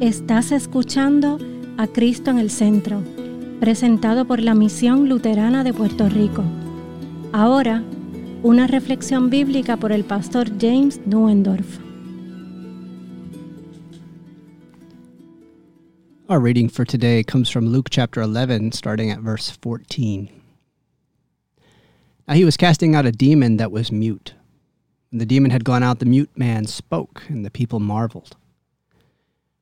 Estás escuchando a Cristo en el Centro, presentado por la Misión Luterana de Puerto Rico. Ahora, una reflexión bíblica por el pastor James Neuendorf. Our reading for today comes from Luke chapter 11, starting at verse 14. Now he was casting out a demon that was mute. When the demon had gone out, the mute man spoke, and the people marveled.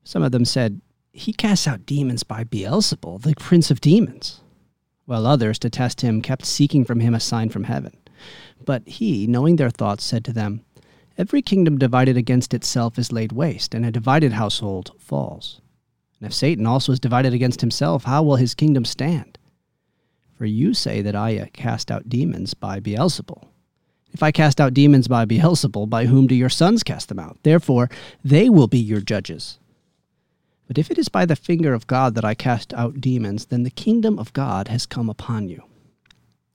Some of them said, He casts out demons by Beelzebul, the prince of demons. While others, to test him, kept seeking from him a sign from heaven. But he, knowing their thoughts, said to them, Every kingdom divided against itself is laid waste, and a divided household falls. And if Satan also is divided against himself, how will his kingdom stand? For you say that I uh, cast out demons by Beelzebul. If I cast out demons by Beelzebul, by whom do your sons cast them out? Therefore, they will be your judges. But if it is by the finger of God that I cast out demons, then the kingdom of God has come upon you.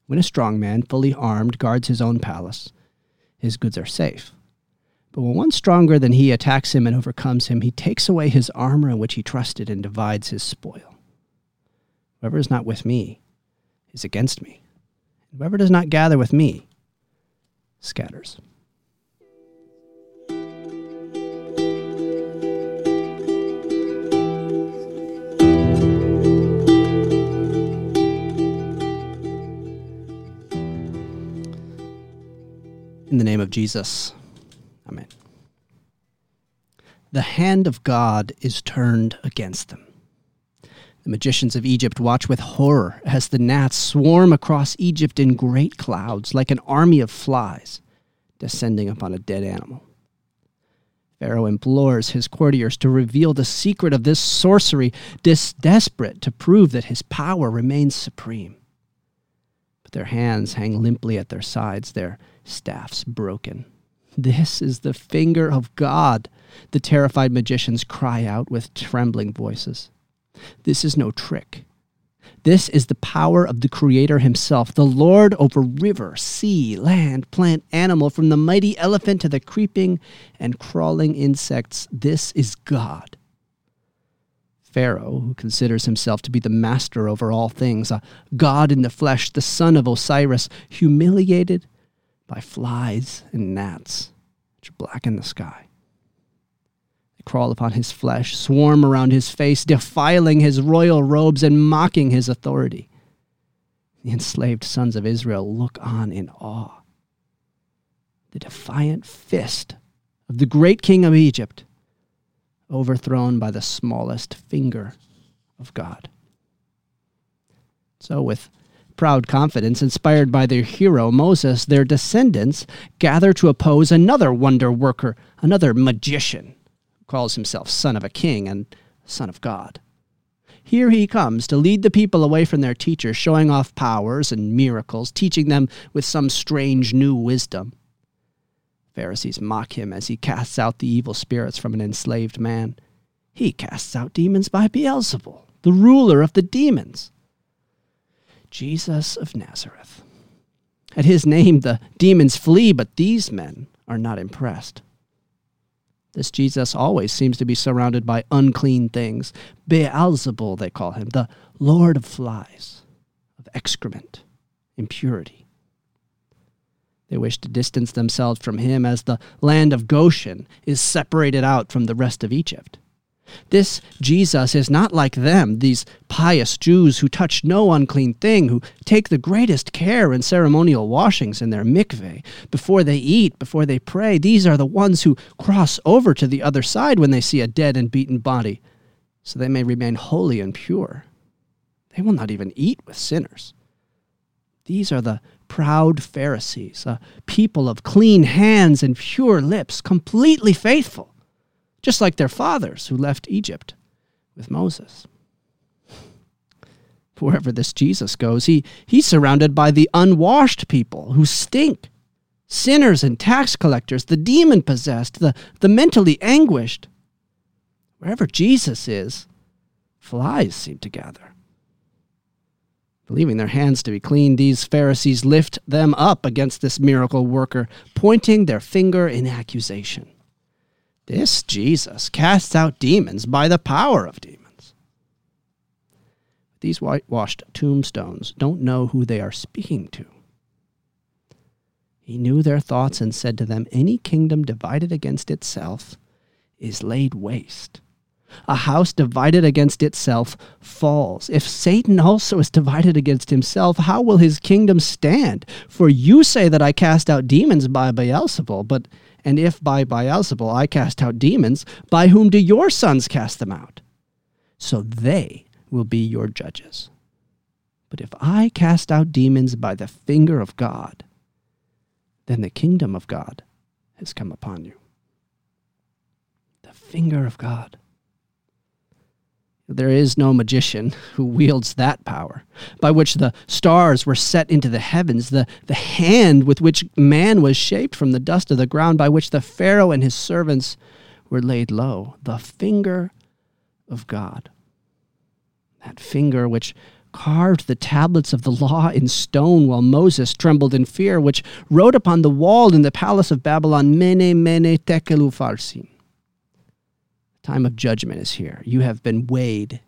When a strong man, fully armed, guards his own palace, his goods are safe. But when one stronger than he attacks him and overcomes him, he takes away his armor in which he trusted and divides his spoil. Whoever is not with me is against me. And whoever does not gather with me scatters. In the name of Jesus, Amen. The hand of God is turned against them. The magicians of Egypt watch with horror as the gnats swarm across Egypt in great clouds, like an army of flies descending upon a dead animal. Pharaoh implores his courtiers to reveal the secret of this sorcery, dis- desperate to prove that his power remains supreme. But their hands hang limply at their sides, their staffs broken. This is the finger of God, the terrified magicians cry out with trembling voices. This is no trick. This is the power of the Creator Himself, the Lord over river, sea, land, plant, animal, from the mighty elephant to the creeping and crawling insects. This is God. Pharaoh, who considers himself to be the master over all things, a God in the flesh, the son of Osiris, humiliated by flies and gnats which blacken the sky. They crawl upon his flesh, swarm around his face, defiling his royal robes and mocking his authority. The enslaved sons of Israel look on in awe. The defiant fist of the great king of Egypt, overthrown by the smallest finger of God. So, with proud confidence, inspired by their hero Moses, their descendants gather to oppose another wonder worker, another magician, who calls himself son of a king and son of God. Here he comes to lead the people away from their teacher, showing off powers and miracles, teaching them with some strange new wisdom. Pharisees mock him as he casts out the evil spirits from an enslaved man. He casts out demons by Beelzebul, the ruler of the demons. Jesus of Nazareth. At his name, the demons flee, but these men are not impressed. This Jesus always seems to be surrounded by unclean things. Beelzebul, they call him, the Lord of flies, of excrement, impurity. They wish to distance themselves from him as the land of Goshen is separated out from the rest of Egypt. This Jesus is not like them, these pious Jews who touch no unclean thing, who take the greatest care in ceremonial washings in their mikveh, before they eat, before they pray. These are the ones who cross over to the other side when they see a dead and beaten body, so they may remain holy and pure. They will not even eat with sinners. These are the proud Pharisees, a people of clean hands and pure lips, completely faithful just like their fathers who left Egypt with Moses. Wherever this Jesus goes, he, he's surrounded by the unwashed people who stink sinners and tax collectors, the demon possessed, the, the mentally anguished. Wherever Jesus is, flies seem to gather. Believing their hands to be clean, these Pharisees lift them up against this miracle worker, pointing their finger in accusation. This Jesus casts out demons by the power of demons. These whitewashed tombstones don't know who they are speaking to. He knew their thoughts and said to them, Any kingdom divided against itself is laid waste. A house divided against itself falls. If Satan also is divided against himself, how will his kingdom stand? For you say that I cast out demons by Beelzebul, but and if by Beelzebul I cast out demons, by whom do your sons cast them out? So they will be your judges. But if I cast out demons by the finger of God, then the kingdom of God has come upon you. The finger of God. There is no magician who wields that power, by which the stars were set into the heavens, the, the hand with which man was shaped from the dust of the ground, by which the Pharaoh and his servants were laid low. The finger of God. That finger which carved the tablets of the law in stone while Moses trembled in fear, which wrote upon the wall in the palace of Babylon, Mene, Mene, Tekel Upharsin time of judgment is here. You have been weighed.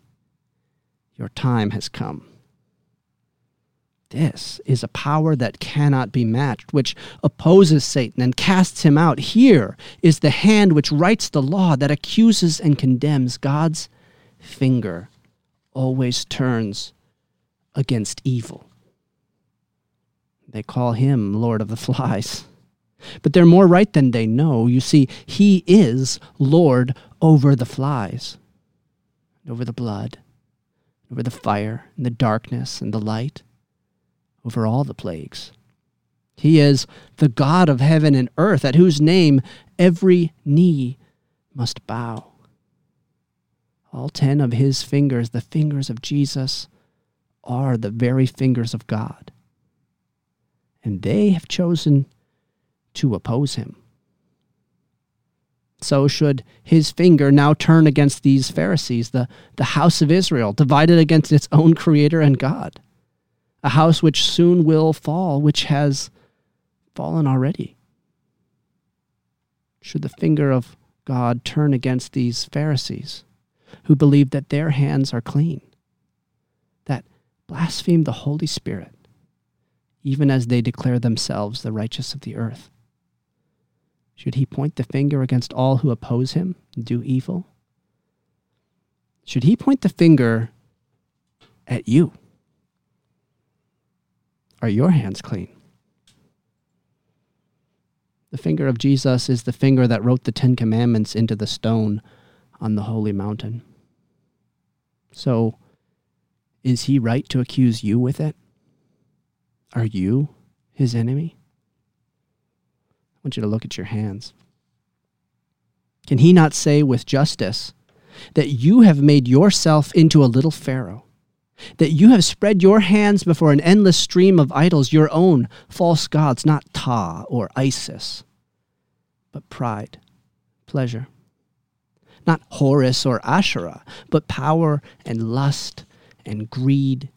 Your time has come. This is a power that cannot be matched, which opposes Satan and casts him out. Here is the hand which writes the law that accuses and condemns. God's finger always turns against evil. They call him Lord of the Flies. But they're more right than they know. You see, he is Lord over the flies, over the blood, over the fire, and the darkness, and the light, over all the plagues. He is the God of heaven and earth, at whose name every knee must bow. All ten of his fingers, the fingers of Jesus, are the very fingers of God. And they have chosen to oppose him. So should his finger now turn against these Pharisees, the, the house of Israel, divided against its own creator and God, a house which soon will fall, which has fallen already. Should the finger of God turn against these Pharisees who believe that their hands are clean, that blaspheme the Holy Spirit, even as they declare themselves the righteous of the earth? Should he point the finger against all who oppose him and do evil? Should he point the finger at you? Are your hands clean? The finger of Jesus is the finger that wrote the Ten Commandments into the stone on the holy mountain. So, is he right to accuse you with it? Are you his enemy? Want you to look at your hands. Can he not say with justice that you have made yourself into a little Pharaoh? That you have spread your hands before an endless stream of idols, your own false gods, not Ptah or Isis, but pride, pleasure. Not Horus or Asherah, but power and lust and greed.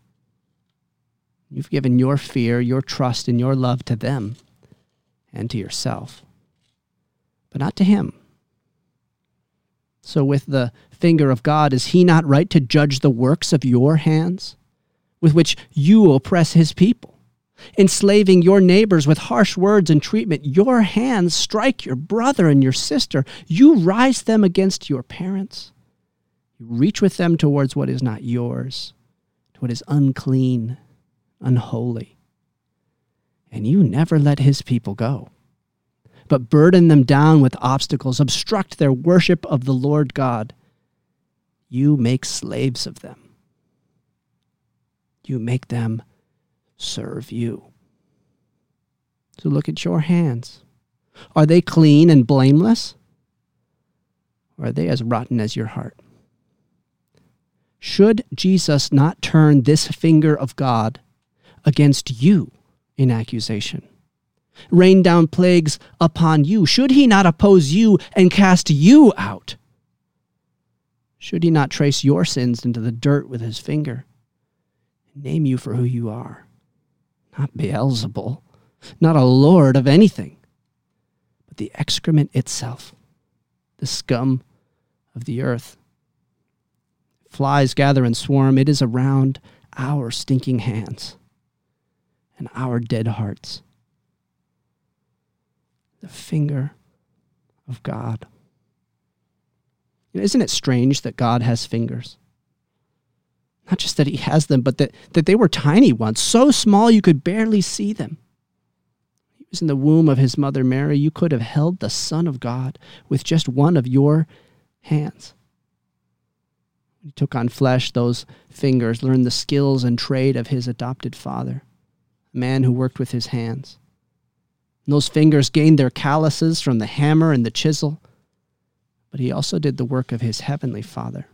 You've given your fear, your trust, and your love to them and to yourself, but not to him. So, with the finger of God, is he not right to judge the works of your hands, with which you oppress his people? Enslaving your neighbors with harsh words and treatment, your hands strike your brother and your sister. You rise them against your parents. You reach with them towards what is not yours, to what is unclean, unholy and you never let his people go, but burden them down with obstacles, obstruct their worship of the Lord God. You make slaves of them. You make them serve you. So look at your hands. Are they clean and blameless? Or are they as rotten as your heart? Should Jesus not turn this finger of God against you in accusation. Rain down plagues upon you. Should he not oppose you and cast you out? Should he not trace your sins into the dirt with his finger and name you for who you are? Not Beelzebul, not a lord of anything, but the excrement itself, the scum of the earth. Flies gather and swarm. It is around our stinking hands and our dead hearts. The finger of God. Isn't it strange that God has fingers? Not just that he has them, but that, that they were tiny ones, so small you could barely see them. He was in the womb of his mother Mary. You could have held the Son of God with just one of your hands. He took on flesh, those fingers learned the skills and trade of his adopted father, a man who worked with his hands. And those fingers gained their calluses from the hammer and the chisel, but he also did the work of his heavenly Father.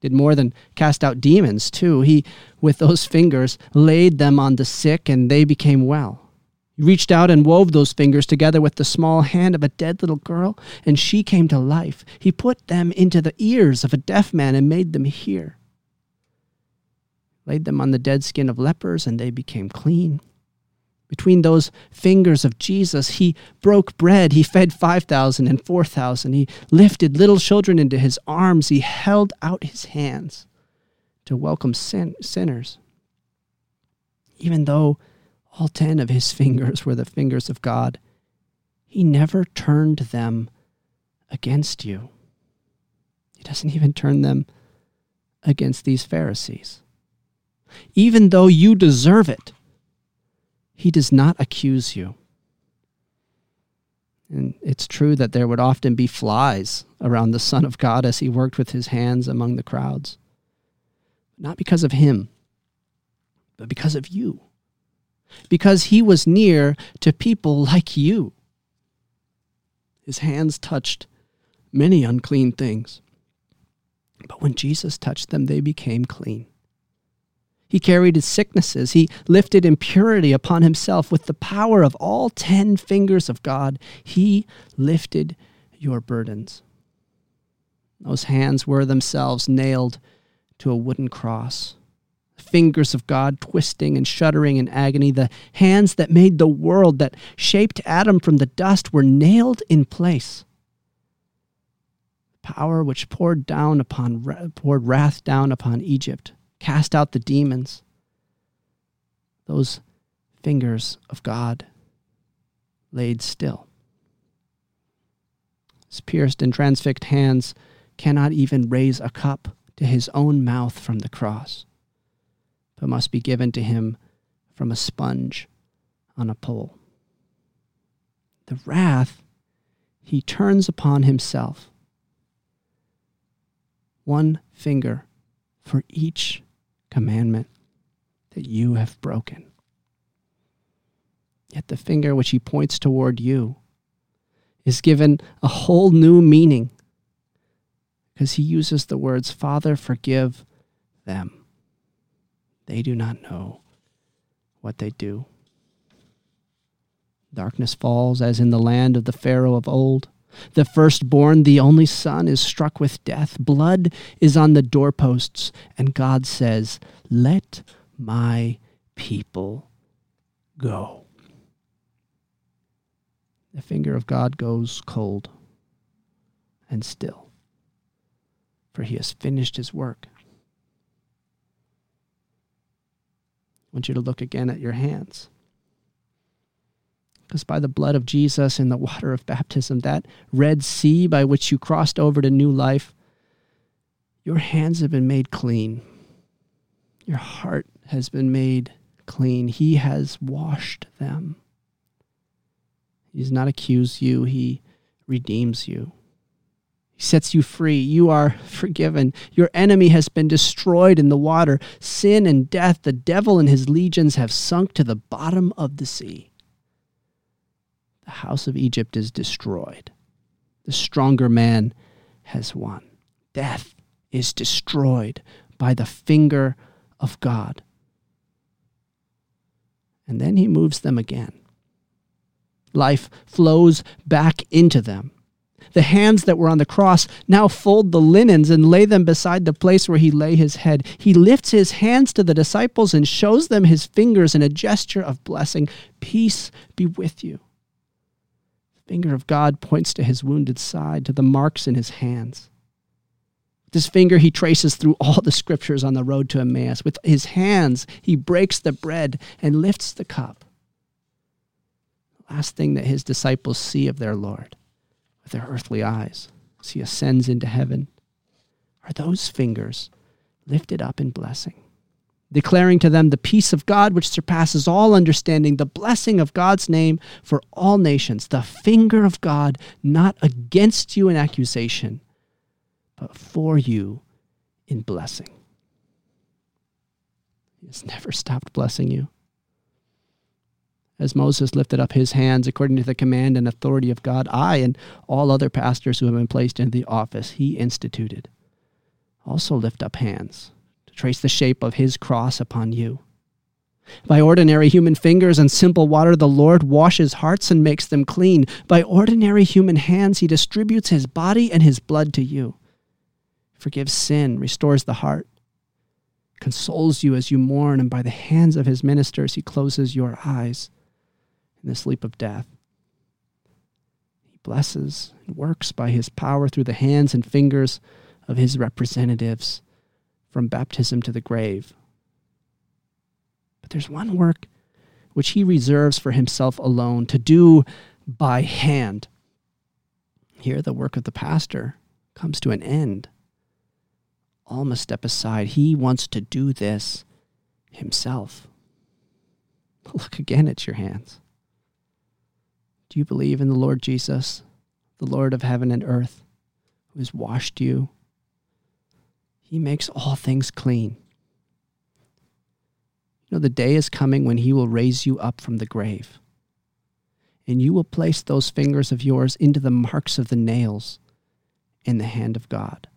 Did more than cast out demons, too. He, with those fingers, laid them on the sick and they became well. He reached out and wove those fingers together with the small hand of a dead little girl, and she came to life. He put them into the ears of a deaf man and made them hear. Laid them on the dead skin of lepers, and they became clean. Between those fingers of Jesus, he broke bread. He fed 5,000 and 4,000. He lifted little children into his arms. He held out his hands to welcome sin- sinners. Even though all 10 of his fingers were the fingers of God, he never turned them against you. He doesn't even turn them against these Pharisees. Even though you deserve it, he does not accuse you. And it's true that there would often be flies around the Son of God as he worked with his hands among the crowds. Not because of him, but because of you. Because he was near to people like you. His hands touched many unclean things. But when Jesus touched them, they became clean. He carried his sicknesses. He lifted impurity upon himself with the power of all ten fingers of God. He lifted your burdens. Those hands were themselves nailed to a wooden cross. The fingers of God twisting and shuddering in agony. The hands that made the world, that shaped Adam from the dust, were nailed in place. Power which poured down upon poured wrath down upon Egypt cast out the demons. Those fingers of God laid still. His pierced and transfixed hands cannot even raise a cup to his own mouth from the cross, but must be given to him from a sponge on a pole. The wrath he turns upon himself. One finger for each commandment that you have broken. Yet the finger which he points toward you is given a whole new meaning because he uses the words, Father, forgive them. They do not know what they do. Darkness falls as in the land of the Pharaoh of old. The firstborn, the only son, is struck with death. Blood is on the doorposts, and God says, Let my people go. The finger of God goes cold and still, for he has finished his work. I want you to look again at your hands. Because by the blood of Jesus and the water of baptism, that Red Sea by which you crossed over to new life, your hands have been made clean. Your heart has been made clean. He has washed them. He does not accuse you, He redeems you. He sets you free. You are forgiven. Your enemy has been destroyed in the water. Sin and death, the devil and his legions have sunk to the bottom of the sea the house of Egypt is destroyed. The stronger man has won. Death is destroyed by the finger of God. And then he moves them again. Life flows back into them. The hands that were on the cross now fold the linens and lay them beside the place where he lay his head. He lifts his hands to the disciples and shows them his fingers in a gesture of blessing. Peace be with you finger of God points to his wounded side, to the marks in his hands. With his finger, he traces through all the scriptures on the road to Emmaus. With his hands, he breaks the bread and lifts the cup. The last thing that his disciples see of their Lord with their earthly eyes as he ascends into heaven are those fingers lifted up in blessing, declaring to them the peace of God which surpasses all understanding, the blessing of God's name for all nations, the finger of God not against you in accusation, but for you in blessing. He has never stopped blessing you. As Moses lifted up his hands according to the command and authority of God, I and all other pastors who have been placed in the office he instituted also lift up hands trace the shape of his cross upon you. By ordinary human fingers and simple water, the Lord washes hearts and makes them clean. By ordinary human hands, he distributes his body and his blood to you. Forgives sin, restores the heart, consoles you as you mourn, and by the hands of his ministers, he closes your eyes in the sleep of death. He blesses and works by his power through the hands and fingers of his representatives from baptism to the grave. But there's one work which he reserves for himself alone to do by hand. Here, the work of the pastor comes to an end. All must step aside. He wants to do this himself. Look again at your hands. Do you believe in the Lord Jesus, the Lord of heaven and earth, who has washed you he makes all things clean. You know, the day is coming when He will raise you up from the grave, and you will place those fingers of yours into the marks of the nails in the hand of God.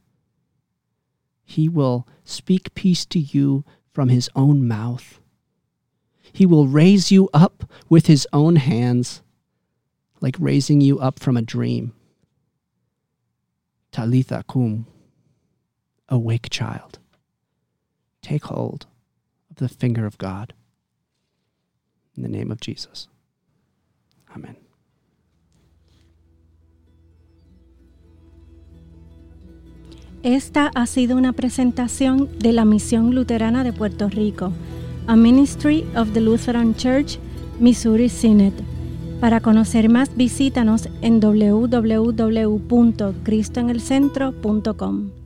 He will speak peace to you from His own mouth. He will raise you up with His own hands, like raising you up from a dream. Talitha cum awake child. Take hold of the finger of God. In the name of Jesus. Amén. Esta ha sido una presentación de la Misión Luterana de Puerto Rico, a Ministry of the Lutheran Church, Missouri Synod. Para conocer más, visítanos en www.cristoenelcentro.com.